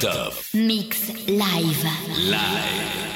Top. Mix live. Live.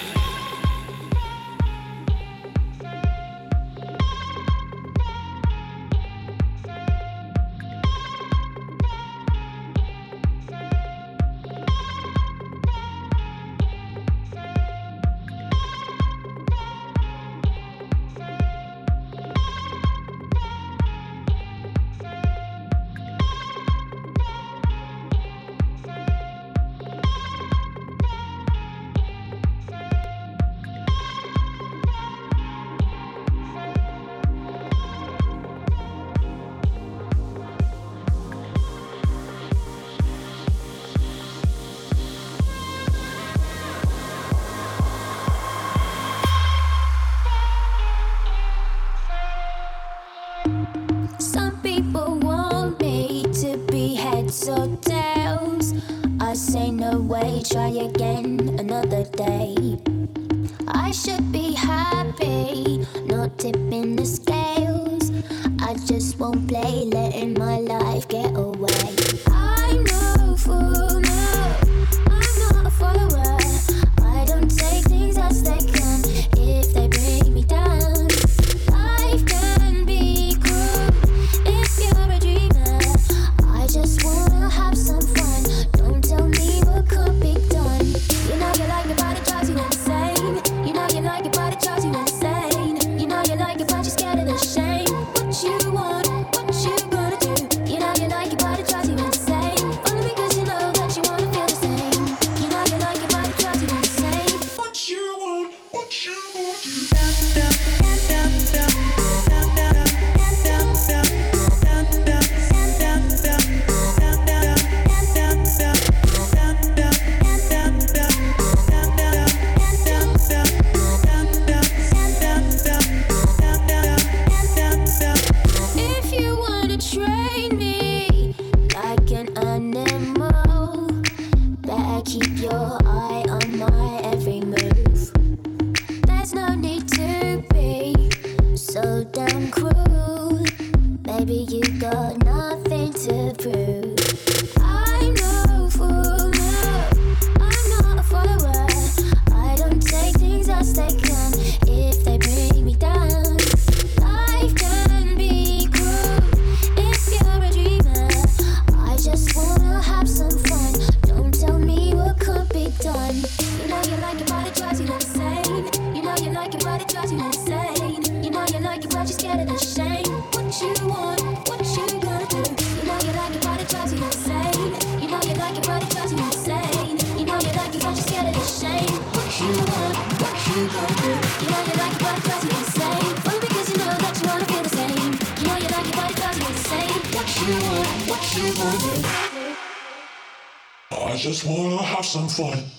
sanfona.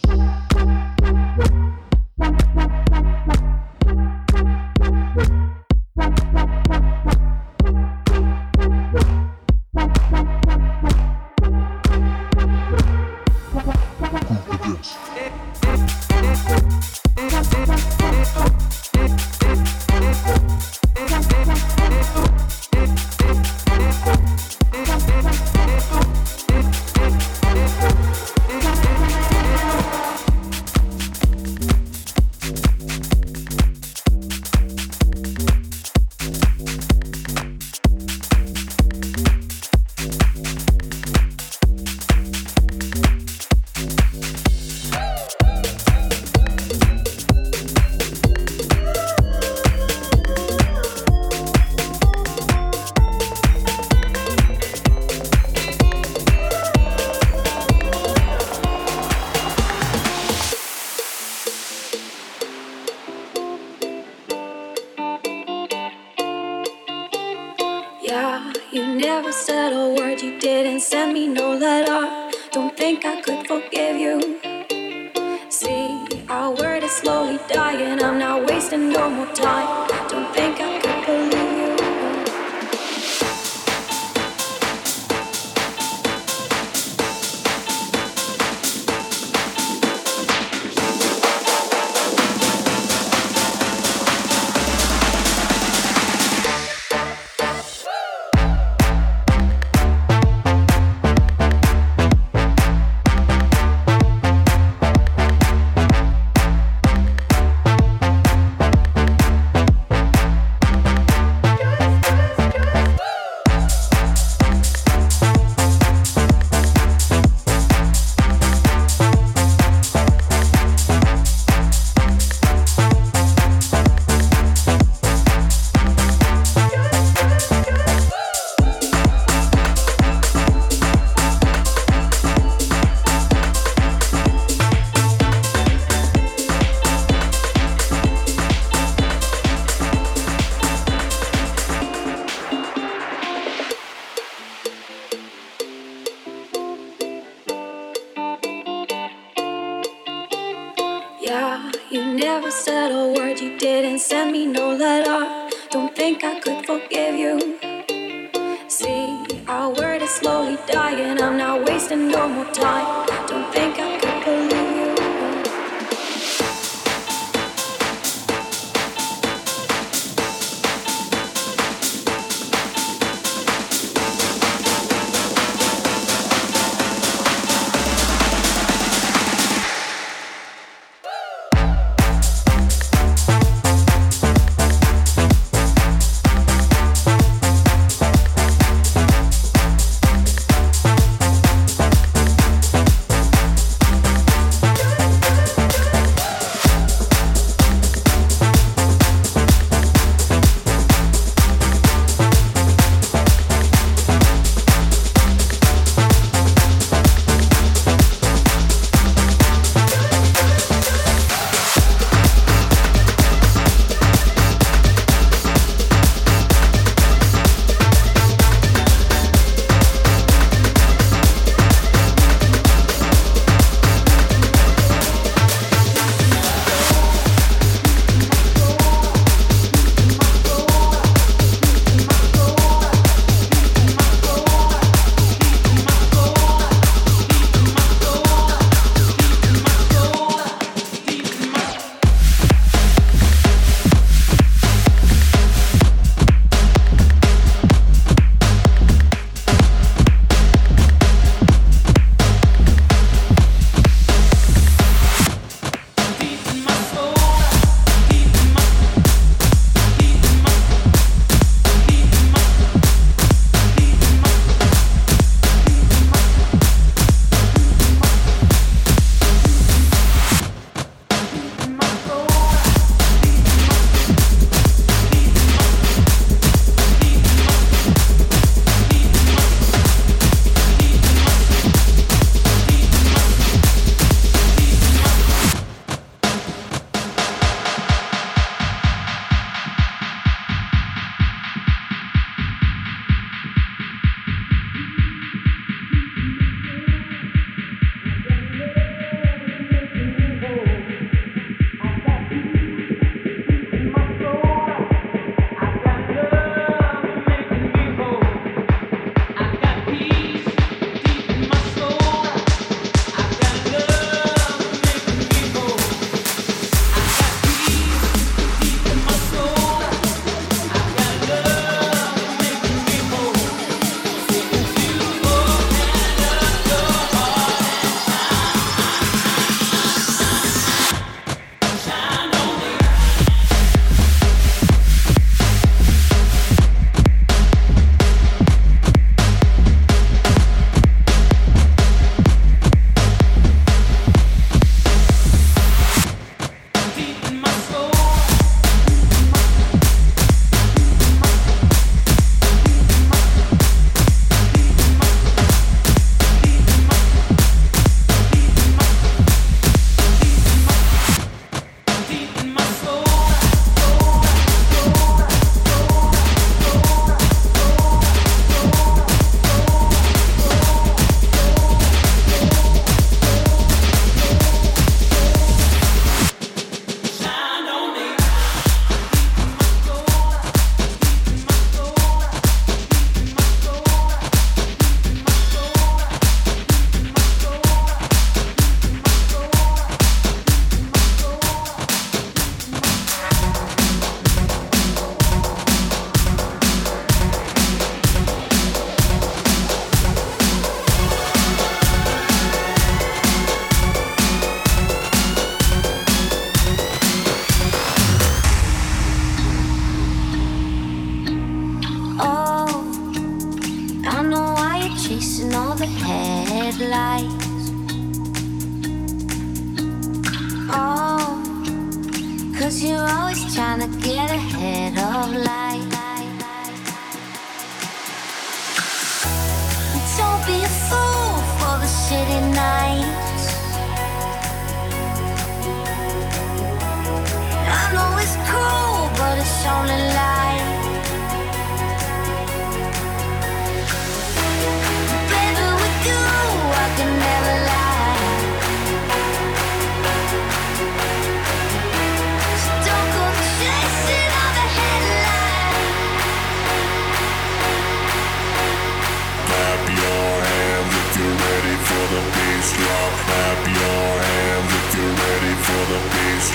drop. Clap your hands if you're ready for the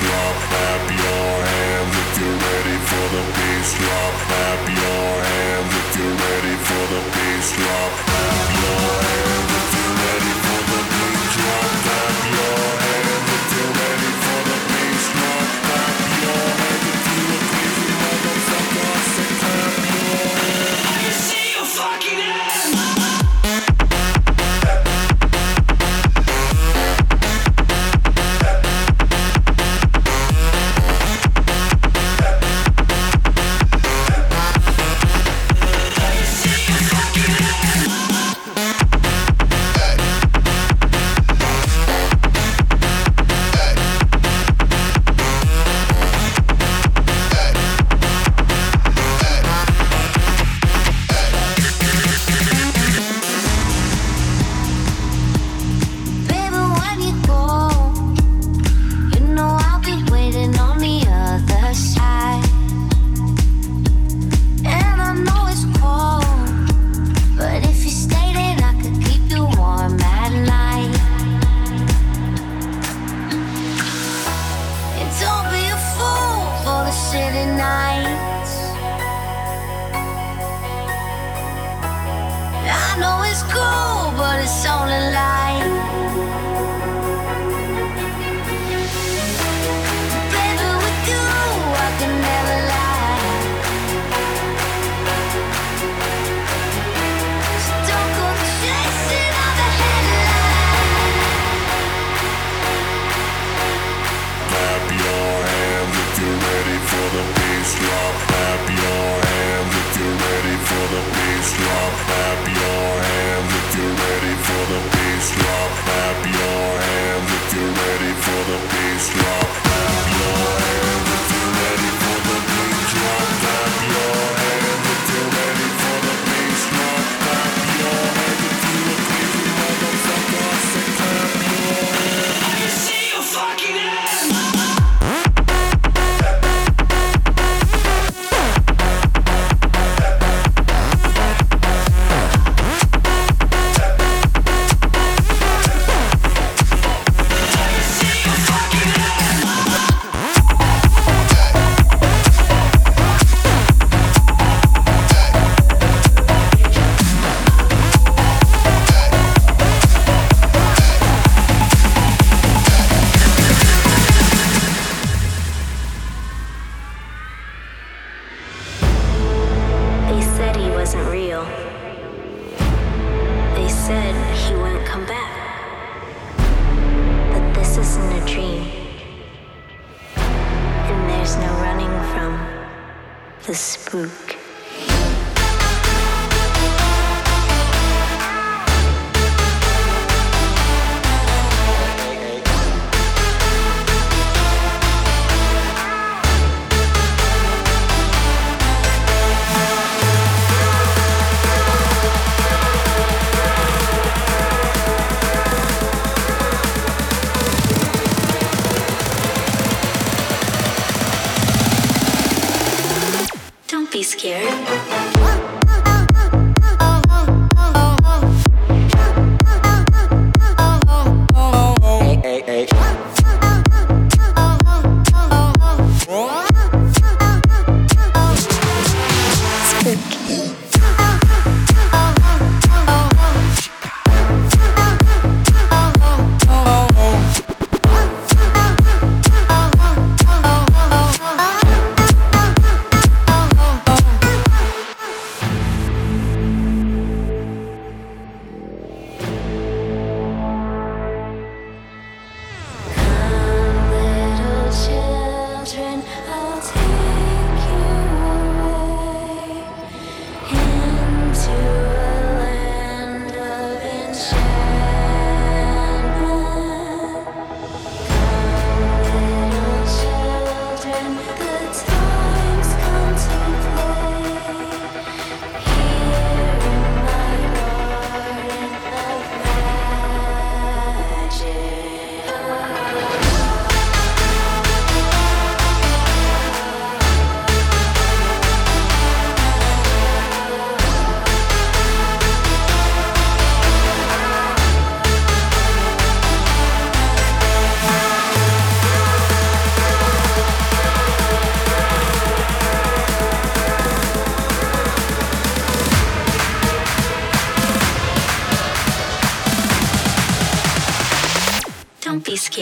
drop. Clap your hands if you're ready for the drop. Clap your hands if you're ready for the bass drop. Clap your hands.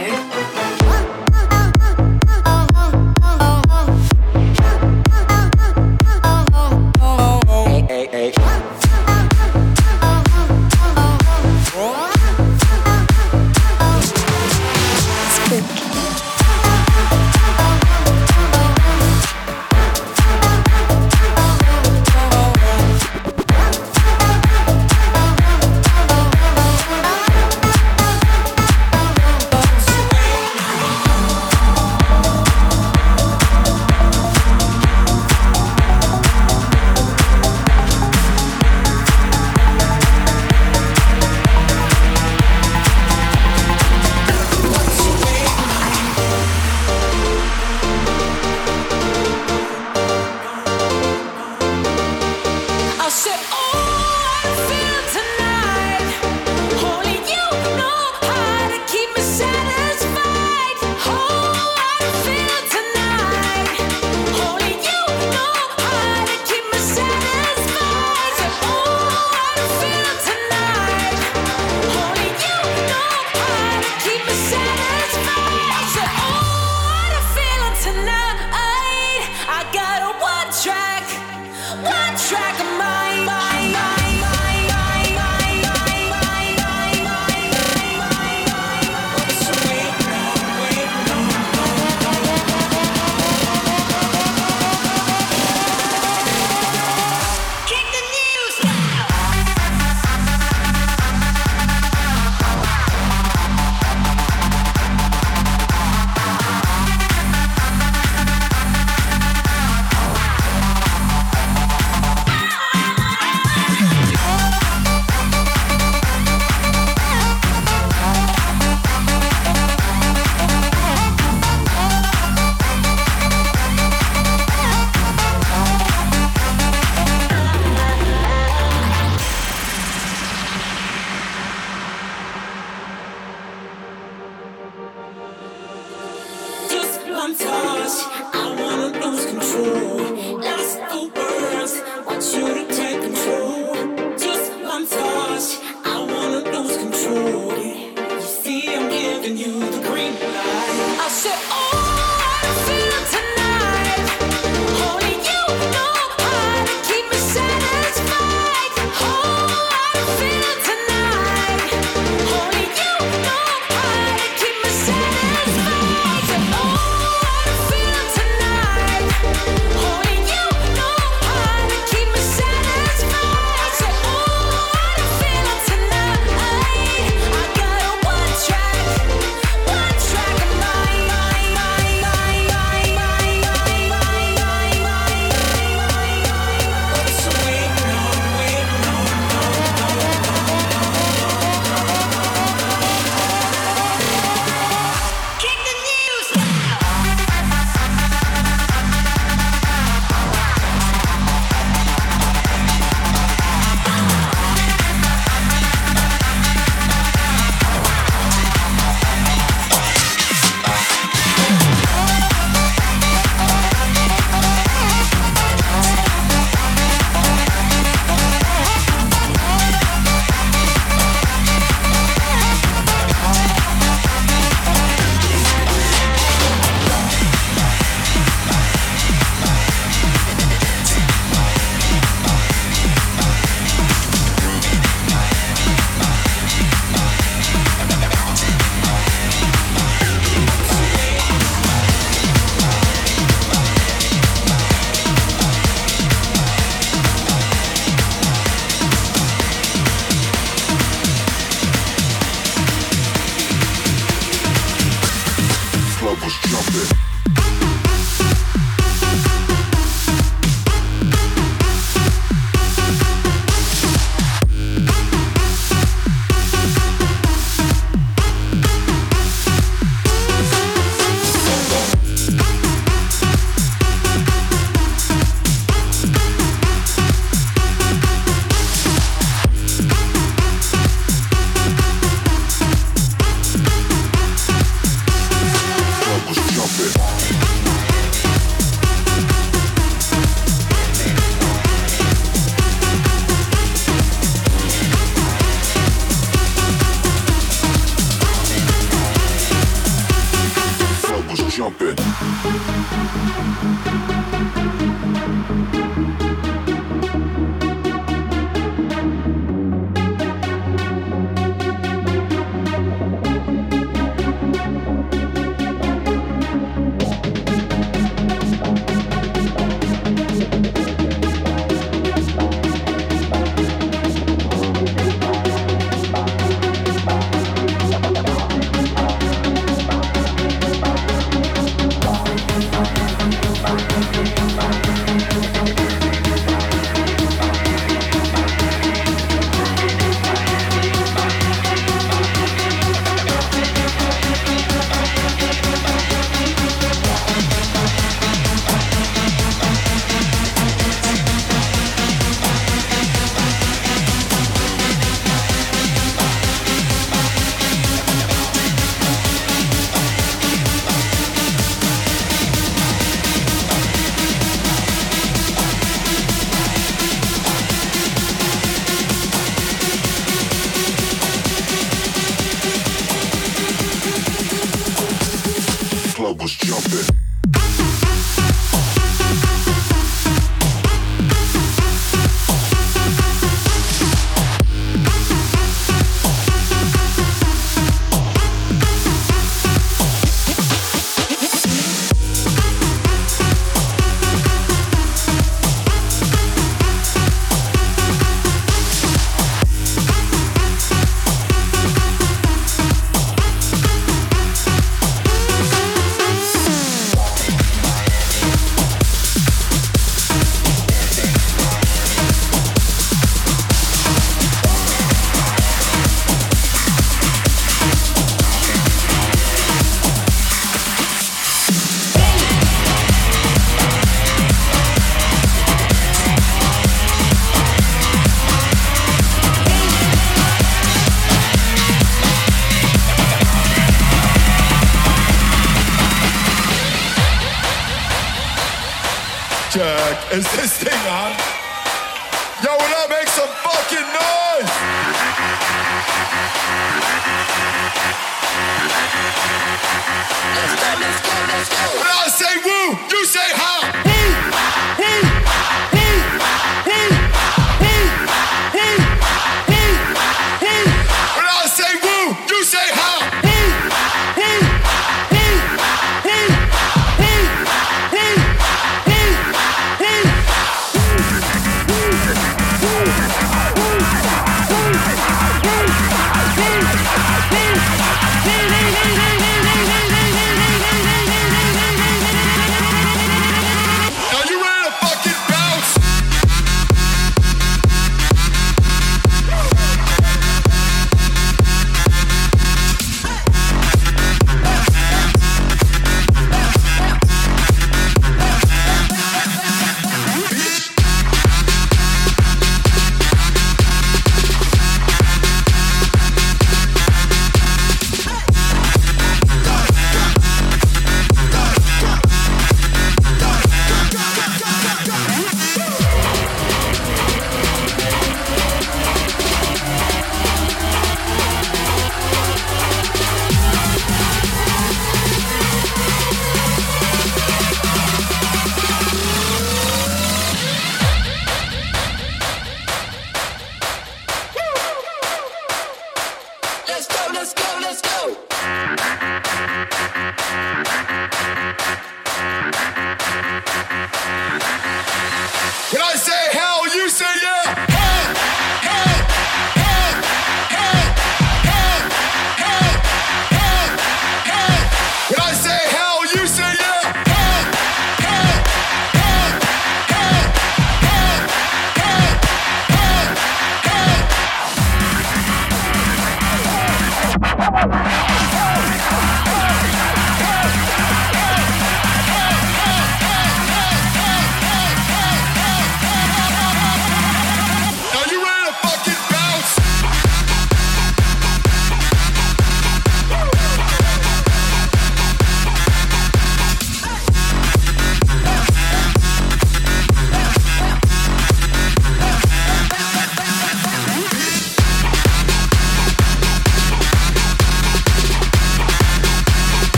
Be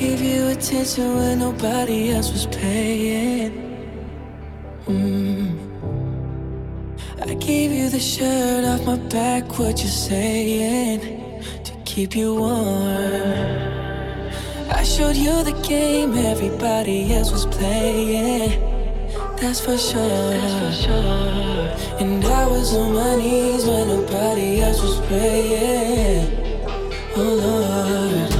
Give you attention when nobody else was paying. Mm. I gave you the shirt off my back, what you're saying? To keep you warm. I showed you the game everybody else was playing. That's for sure. That's for sure. And I was on my knees when nobody else was praying. Oh Lord.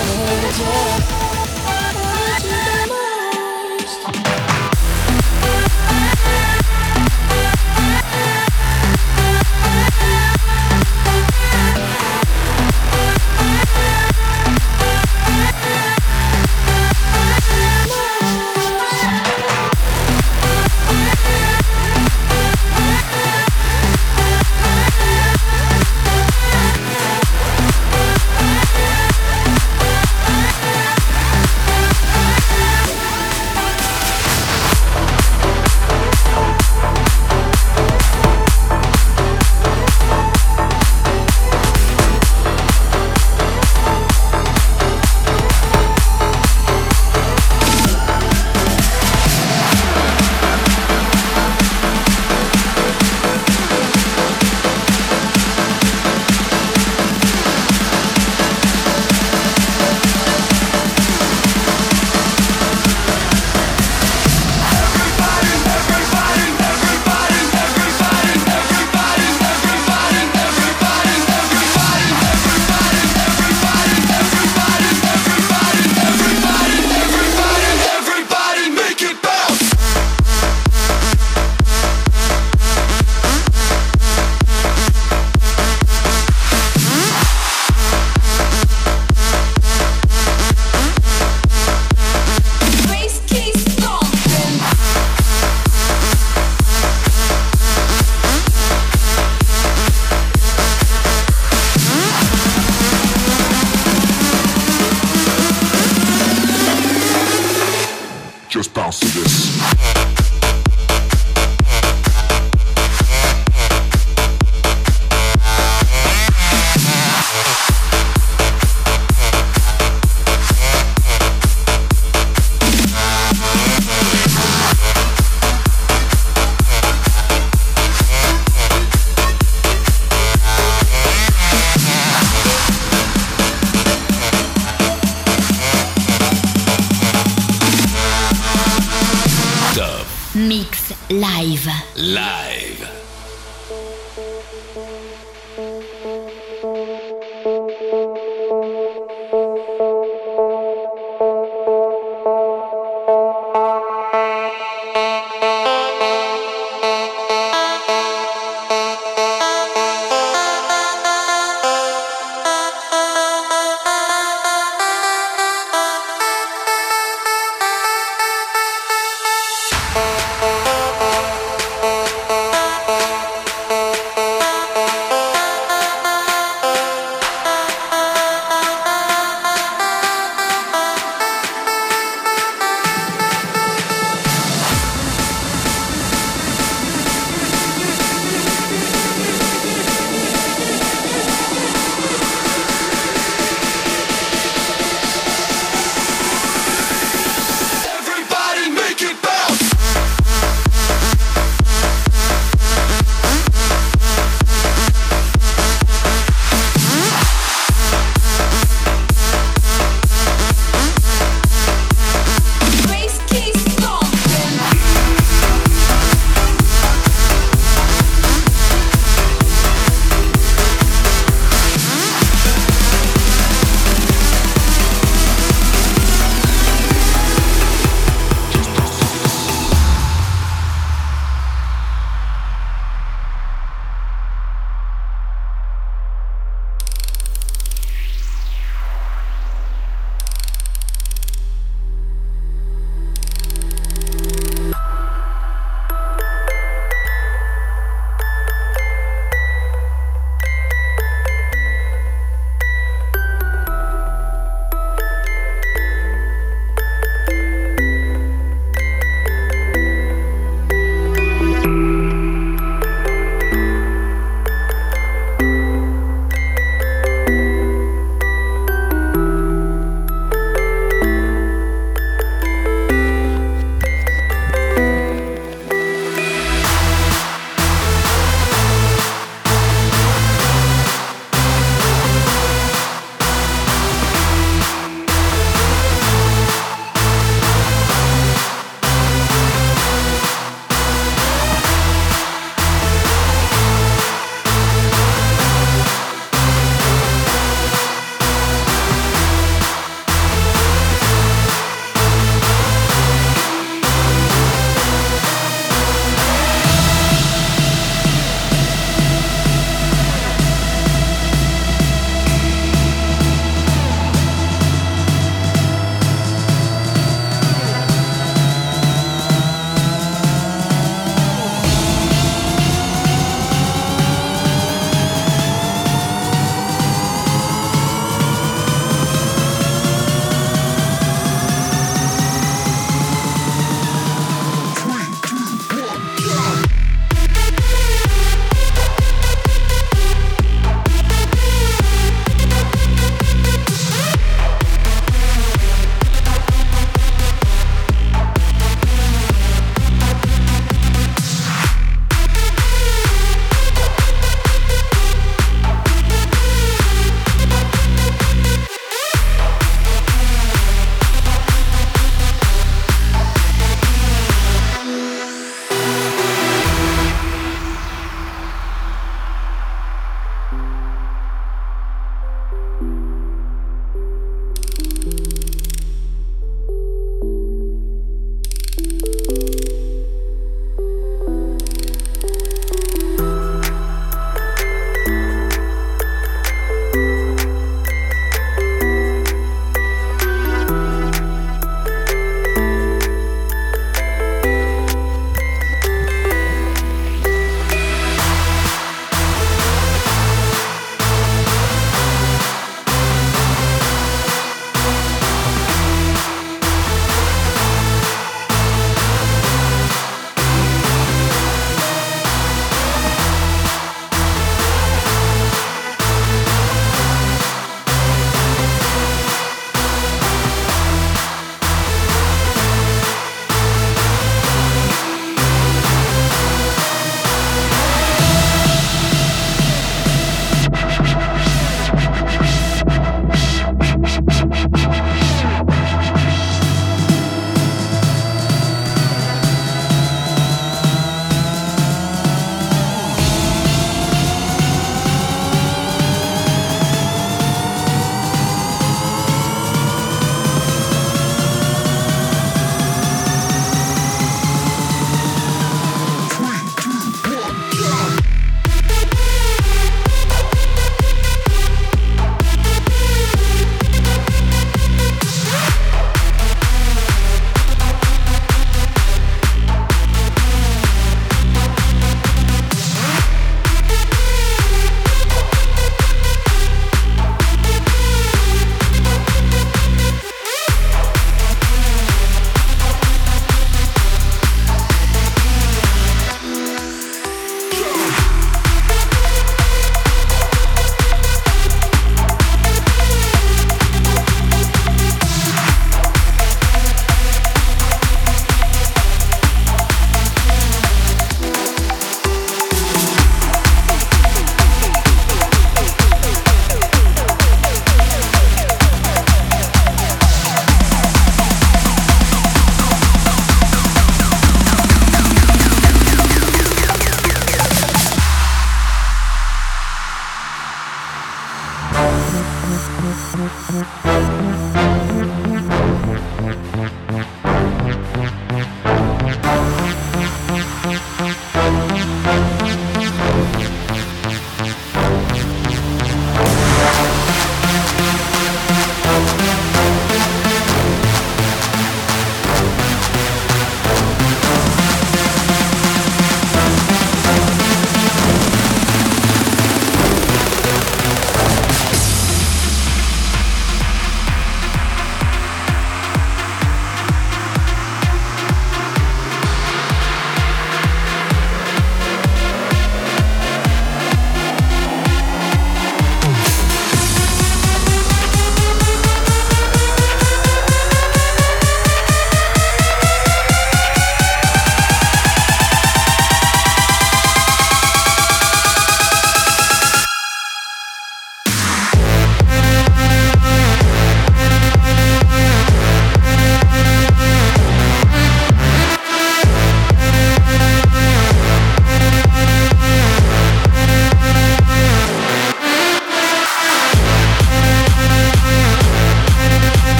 house of this.